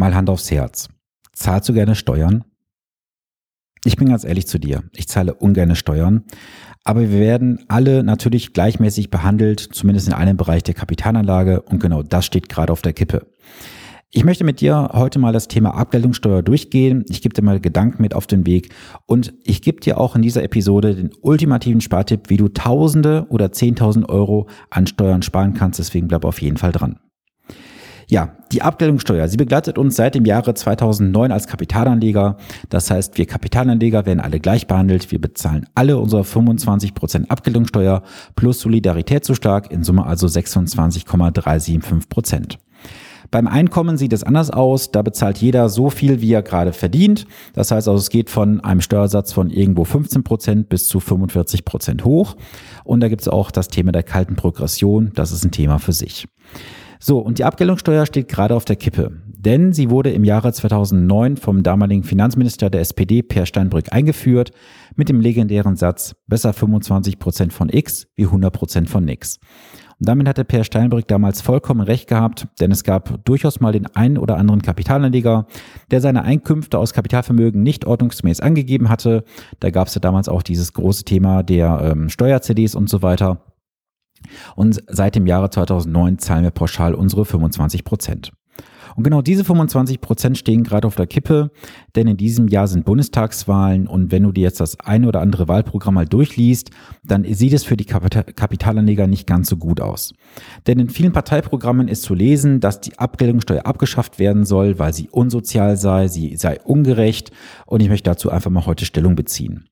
Mal Hand aufs Herz. Zahlst du gerne Steuern? Ich bin ganz ehrlich zu dir. Ich zahle ungerne Steuern. Aber wir werden alle natürlich gleichmäßig behandelt, zumindest in einem Bereich der Kapitalanlage. Und genau das steht gerade auf der Kippe. Ich möchte mit dir heute mal das Thema Abgeltungssteuer durchgehen. Ich gebe dir mal Gedanken mit auf den Weg und ich gebe dir auch in dieser Episode den ultimativen Spartipp, wie du Tausende oder Zehntausend Euro an Steuern sparen kannst. Deswegen bleib auf jeden Fall dran. Ja, die Abgeltungssteuer, sie begleitet uns seit dem Jahre 2009 als Kapitalanleger. Das heißt, wir Kapitalanleger werden alle gleich behandelt. Wir bezahlen alle unsere 25% Abgeltungssteuer plus Solidaritätszuschlag, in Summe also 26,375%. Beim Einkommen sieht es anders aus. Da bezahlt jeder so viel, wie er gerade verdient. Das heißt also, es geht von einem Steuersatz von irgendwo 15 Prozent bis zu 45 Prozent hoch. Und da gibt es auch das Thema der kalten Progression. Das ist ein Thema für sich. So, und die Abgeltungssteuer steht gerade auf der Kippe. Denn sie wurde im Jahre 2009 vom damaligen Finanzminister der SPD, Per Steinbrück, eingeführt mit dem legendären Satz, besser 25 Prozent von X wie 100 Prozent von nix. Und damit hatte Per Steinbrück damals vollkommen recht gehabt, denn es gab durchaus mal den einen oder anderen Kapitalanleger, der seine Einkünfte aus Kapitalvermögen nicht ordnungsgemäß angegeben hatte. Da gab es ja damals auch dieses große Thema der ähm, Steuer-CDs und so weiter. Und seit dem Jahre 2009 zahlen wir pauschal unsere 25 Prozent. Und genau diese 25 Prozent stehen gerade auf der Kippe, denn in diesem Jahr sind Bundestagswahlen und wenn du dir jetzt das eine oder andere Wahlprogramm mal durchliest, dann sieht es für die Kapitalanleger nicht ganz so gut aus. Denn in vielen Parteiprogrammen ist zu lesen, dass die Abgeltungssteuer abgeschafft werden soll, weil sie unsozial sei, sie sei ungerecht und ich möchte dazu einfach mal heute Stellung beziehen.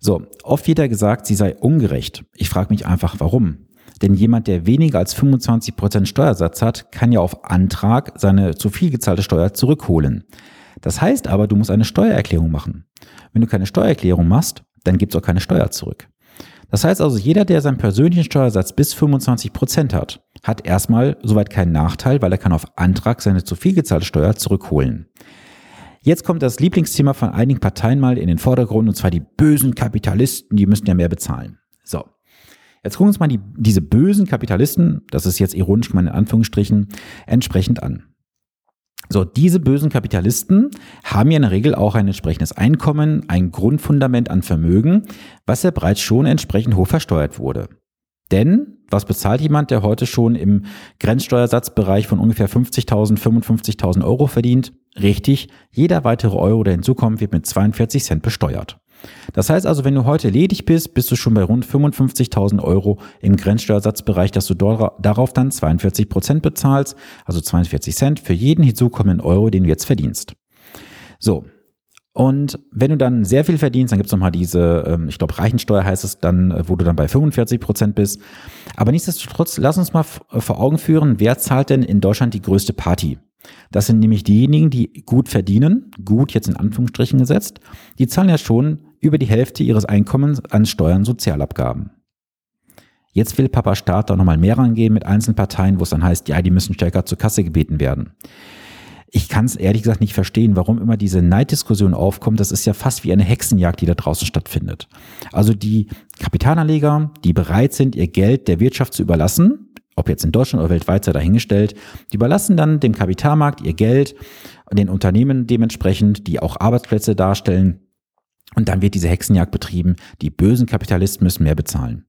So, oft wird ja gesagt, sie sei ungerecht. Ich frage mich einfach, warum? Denn jemand, der weniger als 25 Prozent Steuersatz hat, kann ja auf Antrag seine zu viel gezahlte Steuer zurückholen. Das heißt aber, du musst eine Steuererklärung machen. Wenn du keine Steuererklärung machst, dann gibt's auch keine Steuer zurück. Das heißt also, jeder, der seinen persönlichen Steuersatz bis 25 Prozent hat, hat erstmal soweit keinen Nachteil, weil er kann auf Antrag seine zu viel gezahlte Steuer zurückholen. Jetzt kommt das Lieblingsthema von einigen Parteien mal in den Vordergrund, und zwar die bösen Kapitalisten, die müssen ja mehr bezahlen. So. Jetzt gucken wir uns mal die, diese bösen Kapitalisten, das ist jetzt ironisch gemeint in Anführungsstrichen, entsprechend an. So, diese bösen Kapitalisten haben ja in der Regel auch ein entsprechendes Einkommen, ein Grundfundament an Vermögen, was ja bereits schon entsprechend hoch versteuert wurde. Denn was bezahlt jemand, der heute schon im Grenzsteuersatzbereich von ungefähr 50.000, 55.000 Euro verdient? Richtig, jeder weitere Euro, der hinzukommt, wird mit 42 Cent besteuert. Das heißt also, wenn du heute ledig bist, bist du schon bei rund 55.000 Euro im Grenzsteuersatzbereich, dass du darauf dann 42 Prozent bezahlst, also 42 Cent für jeden hinzukommenden Euro, den du jetzt verdienst. So. Und wenn du dann sehr viel verdienst, dann gibt's nochmal diese, ähm, ich glaube, Reichensteuer heißt es dann, äh, wo du dann bei 45 Prozent bist. Aber nichtsdestotrotz, lass uns mal vor Augen führen, wer zahlt denn in Deutschland die größte Party? Das sind nämlich diejenigen, die gut verdienen, gut jetzt in Anführungsstrichen gesetzt, die zahlen ja schon über die Hälfte ihres Einkommens an Steuern Sozialabgaben. Jetzt will Papa Staat da nochmal mehr rangehen mit einzelnen Parteien, wo es dann heißt, ja, die müssen stärker zur Kasse gebeten werden. Ich kann es ehrlich gesagt nicht verstehen, warum immer diese Neiddiskussion aufkommt. Das ist ja fast wie eine Hexenjagd, die da draußen stattfindet. Also die Kapitalanleger, die bereit sind, ihr Geld der Wirtschaft zu überlassen, ob jetzt in Deutschland oder weltweit sei dahingestellt, die überlassen dann dem Kapitalmarkt ihr Geld, den Unternehmen dementsprechend, die auch Arbeitsplätze darstellen. Und dann wird diese Hexenjagd betrieben. Die bösen Kapitalisten müssen mehr bezahlen.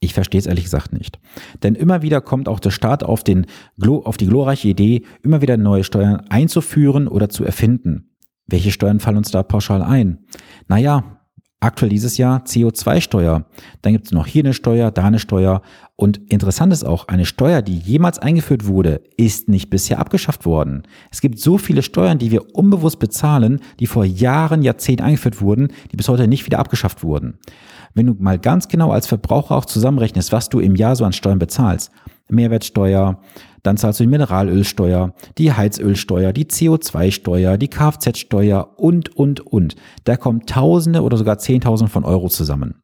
Ich verstehe es ehrlich gesagt nicht. Denn immer wieder kommt auch der Staat auf, den, auf die glorreiche Idee, immer wieder neue Steuern einzuführen oder zu erfinden. Welche Steuern fallen uns da pauschal ein? Naja, Aktuell dieses Jahr CO2-Steuer. Dann gibt es noch hier eine Steuer, da eine Steuer. Und interessant ist auch, eine Steuer, die jemals eingeführt wurde, ist nicht bisher abgeschafft worden. Es gibt so viele Steuern, die wir unbewusst bezahlen, die vor Jahren, Jahrzehnten eingeführt wurden, die bis heute nicht wieder abgeschafft wurden. Wenn du mal ganz genau als Verbraucher auch zusammenrechnest, was du im Jahr so an Steuern bezahlst, Mehrwertsteuer, dann zahlst du die Mineralölsteuer, die Heizölsteuer, die CO2-Steuer, die Kfz-Steuer und, und, und. Da kommen Tausende oder sogar Zehntausende von Euro zusammen.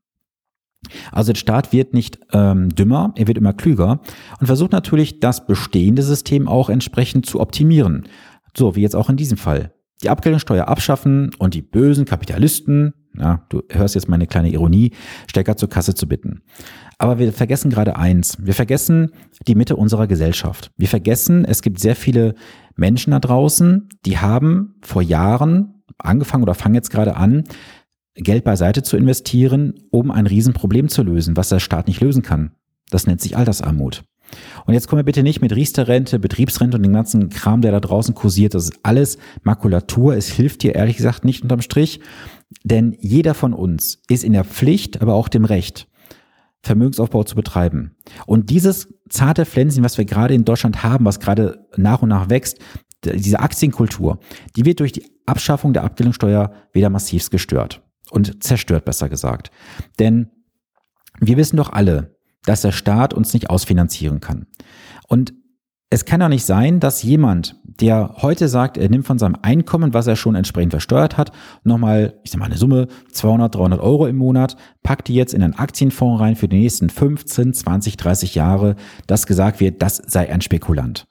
Also der Staat wird nicht ähm, dümmer, er wird immer klüger und versucht natürlich, das bestehende System auch entsprechend zu optimieren. So wie jetzt auch in diesem Fall. Die Abgeltungssteuer abschaffen und die bösen Kapitalisten, ja, du hörst jetzt meine kleine Ironie, stärker zur Kasse zu bitten. Aber wir vergessen gerade eins. Wir vergessen die Mitte unserer Gesellschaft. Wir vergessen, es gibt sehr viele Menschen da draußen, die haben vor Jahren angefangen oder fangen jetzt gerade an, Geld beiseite zu investieren, um ein Riesenproblem zu lösen, was der Staat nicht lösen kann. Das nennt sich Altersarmut. Und jetzt kommen wir bitte nicht mit Riester-Rente, Betriebsrente und dem ganzen Kram, der da draußen kursiert. Das ist alles Makulatur. Es hilft dir ehrlich gesagt nicht unterm Strich. Denn jeder von uns ist in der Pflicht, aber auch dem Recht, Vermögensaufbau zu betreiben. Und dieses zarte Pflänzchen, was wir gerade in Deutschland haben, was gerade nach und nach wächst, diese Aktienkultur, die wird durch die Abschaffung der Abgeltungssteuer wieder massivst gestört und zerstört, besser gesagt. Denn wir wissen doch alle, dass der Staat uns nicht ausfinanzieren kann. Und es kann doch nicht sein, dass jemand, der heute sagt, er nimmt von seinem Einkommen, was er schon entsprechend versteuert hat, nochmal, ich sag mal, eine Summe 200, 300 Euro im Monat, packt die jetzt in einen Aktienfonds rein für die nächsten 15, 20, 30 Jahre, dass gesagt wird, das sei ein Spekulant.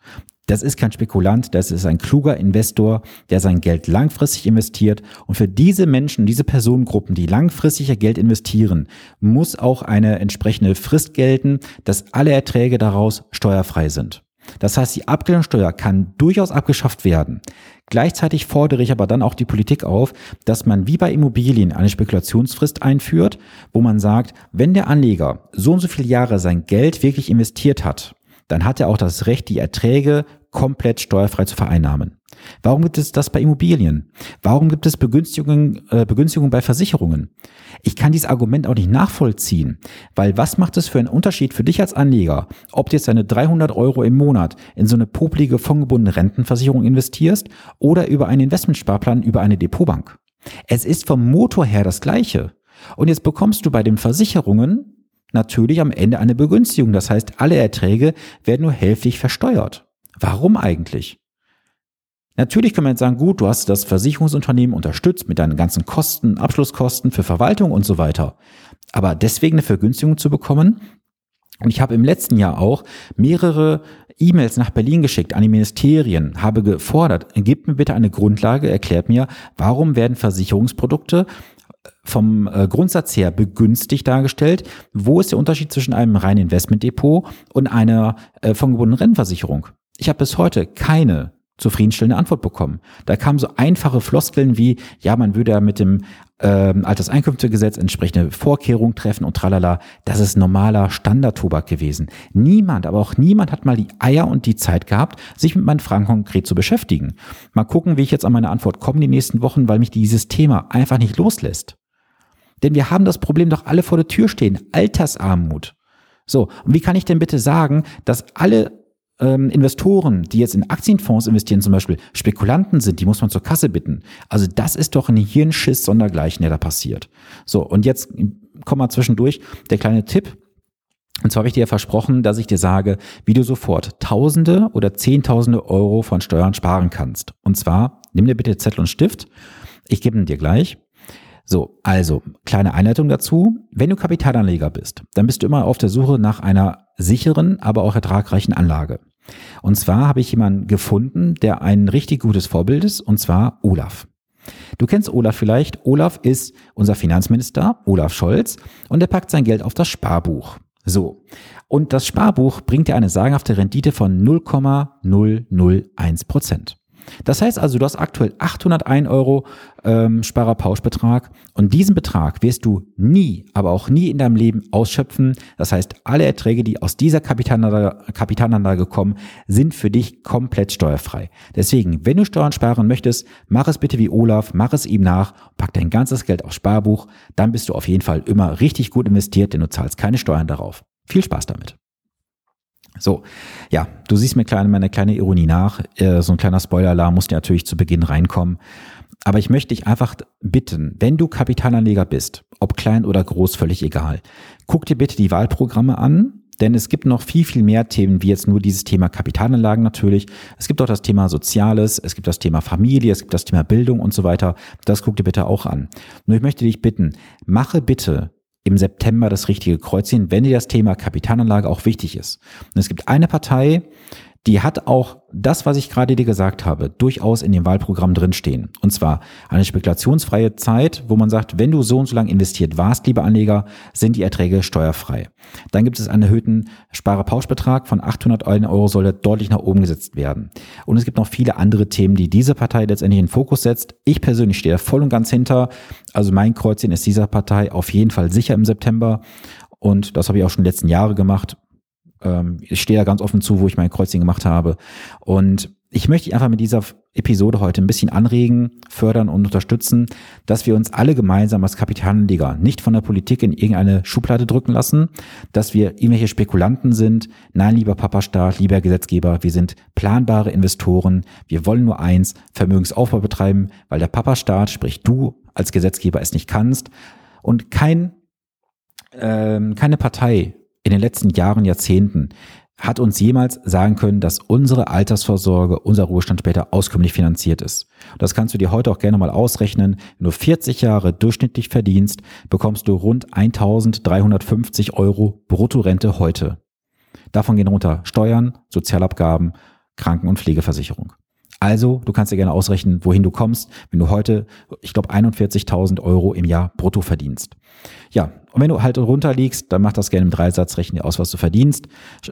Das ist kein Spekulant, das ist ein kluger Investor, der sein Geld langfristig investiert. Und für diese Menschen, diese Personengruppen, die langfristig ihr Geld investieren, muss auch eine entsprechende Frist gelten, dass alle Erträge daraus steuerfrei sind. Das heißt, die Abgeltungssteuer kann durchaus abgeschafft werden. Gleichzeitig fordere ich aber dann auch die Politik auf, dass man wie bei Immobilien eine Spekulationsfrist einführt, wo man sagt, wenn der Anleger so und so viele Jahre sein Geld wirklich investiert hat, dann hat er auch das Recht, die Erträge komplett steuerfrei zu vereinnahmen. Warum gibt es das bei Immobilien? Warum gibt es Begünstigungen, äh, Begünstigungen bei Versicherungen? Ich kann dieses Argument auch nicht nachvollziehen, weil was macht es für einen Unterschied für dich als Anleger, ob du jetzt deine 300 Euro im Monat in so eine poplige fondgebundene Rentenversicherung investierst oder über einen Investmentsparplan über eine Depotbank? Es ist vom Motor her das gleiche. Und jetzt bekommst du bei den Versicherungen natürlich am Ende eine Begünstigung. Das heißt, alle Erträge werden nur hälftig versteuert. Warum eigentlich? Natürlich kann man jetzt sagen, gut, du hast das Versicherungsunternehmen unterstützt mit deinen ganzen Kosten, Abschlusskosten für Verwaltung und so weiter. Aber deswegen eine Vergünstigung zu bekommen, und ich habe im letzten Jahr auch mehrere E-Mails nach Berlin geschickt an die Ministerien, habe gefordert, gebt mir bitte eine Grundlage, erklärt mir, warum werden Versicherungsprodukte vom äh, Grundsatz her begünstigt dargestellt. Wo ist der Unterschied zwischen einem reinen Investmentdepot und einer äh, von Rentenversicherung? Ich habe bis heute keine zufriedenstellende Antwort bekommen. Da kamen so einfache Floskeln wie, ja, man würde ja mit dem ähm, Alterseinkünftegesetz entsprechende Vorkehrungen treffen und tralala. Das ist normaler Standardtobak gewesen. Niemand, aber auch niemand hat mal die Eier und die Zeit gehabt, sich mit meinen Fragen konkret zu beschäftigen. Mal gucken, wie ich jetzt an meine Antwort komme die nächsten Wochen, weil mich dieses Thema einfach nicht loslässt. Denn wir haben das Problem doch alle vor der Tür stehen. Altersarmut. So, und wie kann ich denn bitte sagen, dass alle ähm, Investoren, die jetzt in Aktienfonds investieren, zum Beispiel Spekulanten sind, die muss man zur Kasse bitten. Also das ist doch ein Hirnschiss sondergleichen, der da passiert. So, und jetzt komm mal zwischendurch der kleine Tipp. Und zwar habe ich dir versprochen, dass ich dir sage, wie du sofort Tausende oder Zehntausende Euro von Steuern sparen kannst. Und zwar, nimm dir bitte Zettel und Stift. Ich gebe ihn dir gleich. So, also kleine Einleitung dazu. Wenn du Kapitalanleger bist, dann bist du immer auf der Suche nach einer sicheren, aber auch ertragreichen Anlage. Und zwar habe ich jemanden gefunden, der ein richtig gutes Vorbild ist, und zwar Olaf. Du kennst Olaf vielleicht. Olaf ist unser Finanzminister, Olaf Scholz, und er packt sein Geld auf das Sparbuch. So. Und das Sparbuch bringt dir eine sagenhafte Rendite von 0,001 Prozent. Das heißt also, du hast aktuell 801 Euro ähm, Sparerpauschbetrag und diesen Betrag wirst du nie, aber auch nie in deinem Leben ausschöpfen. Das heißt, alle Erträge, die aus dieser Kapitalanlage, kommen, sind für dich komplett steuerfrei. Deswegen, wenn du Steuern sparen möchtest, mach es bitte wie Olaf, mach es ihm nach, pack dein ganzes Geld aufs Sparbuch, dann bist du auf jeden Fall immer richtig gut investiert, denn du zahlst keine Steuern darauf. Viel Spaß damit. So, ja, du siehst mir kleine, meine kleine Ironie nach. Äh, so ein kleiner Spoiler-Alarm muss natürlich zu Beginn reinkommen. Aber ich möchte dich einfach bitten, wenn du Kapitalanleger bist, ob klein oder groß, völlig egal, guck dir bitte die Wahlprogramme an, denn es gibt noch viel, viel mehr Themen, wie jetzt nur dieses Thema Kapitalanlagen natürlich. Es gibt auch das Thema Soziales, es gibt das Thema Familie, es gibt das Thema Bildung und so weiter. Das guck dir bitte auch an. Nur ich möchte dich bitten, mache bitte im September das richtige Kreuzchen, wenn dir das Thema Kapitalanlage auch wichtig ist. Und es gibt eine Partei, die hat auch das, was ich gerade dir gesagt habe, durchaus in dem Wahlprogramm drinstehen. Und zwar eine spekulationsfreie Zeit, wo man sagt, wenn du so und so lange investiert warst, lieber Anleger, sind die Erträge steuerfrei. Dann gibt es einen erhöhten Sparerpauschbetrag von 800 Euro, soll er deutlich nach oben gesetzt werden. Und es gibt noch viele andere Themen, die diese Partei letztendlich in den Fokus setzt. Ich persönlich stehe da voll und ganz hinter. Also mein Kreuzchen ist dieser Partei auf jeden Fall sicher im September. Und das habe ich auch schon die letzten Jahre gemacht. Ähm, ich stehe da ganz offen zu, wo ich mein Kreuzchen gemacht habe. Und ich möchte einfach mit dieser Episode heute ein bisschen anregen, fördern und unterstützen, dass wir uns alle gemeinsam als Kapitalanleger nicht von der Politik in irgendeine Schublade drücken lassen, dass wir irgendwelche Spekulanten sind. Nein, lieber Papa-Staat, lieber Gesetzgeber, wir sind planbare Investoren. Wir wollen nur eins, Vermögensaufbau betreiben, weil der Papa-Staat, sprich du als Gesetzgeber es nicht kannst und kein, ähm, keine Partei in den letzten Jahren, Jahrzehnten hat uns jemals sagen können, dass unsere Altersvorsorge, unser Ruhestand später auskömmlich finanziert ist. Das kannst du dir heute auch gerne mal ausrechnen. Wenn du 40 Jahre durchschnittlich verdienst, bekommst du rund 1350 Euro Bruttorente heute. Davon gehen runter Steuern, Sozialabgaben, Kranken- und Pflegeversicherung. Also, du kannst dir gerne ausrechnen, wohin du kommst, wenn du heute, ich glaube, 41.000 Euro im Jahr brutto verdienst. Ja, und wenn du halt runterliegst, dann mach das gerne im Dreisatz, rechne dir aus, was du verdienst.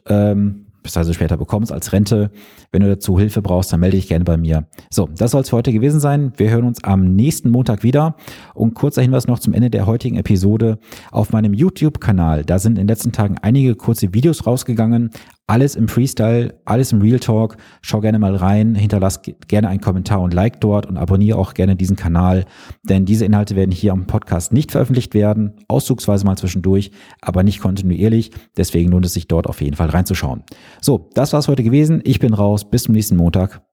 Ähm, also später bekommst als Rente. Wenn du dazu Hilfe brauchst, dann melde dich gerne bei mir. So, das soll es für heute gewesen sein. Wir hören uns am nächsten Montag wieder. Und kurzer Hinweis noch zum Ende der heutigen Episode. Auf meinem YouTube-Kanal, da sind in den letzten Tagen einige kurze Videos rausgegangen. Alles im Freestyle, alles im Real Talk. Schau gerne mal rein, hinterlass gerne einen Kommentar und Like dort und abonniere auch gerne diesen Kanal, denn diese Inhalte werden hier am Podcast nicht veröffentlicht werden, auszugsweise mal zwischendurch, aber nicht kontinuierlich. Deswegen lohnt es sich dort auf jeden Fall reinzuschauen. So, das war's heute gewesen. Ich bin raus. Bis zum nächsten Montag.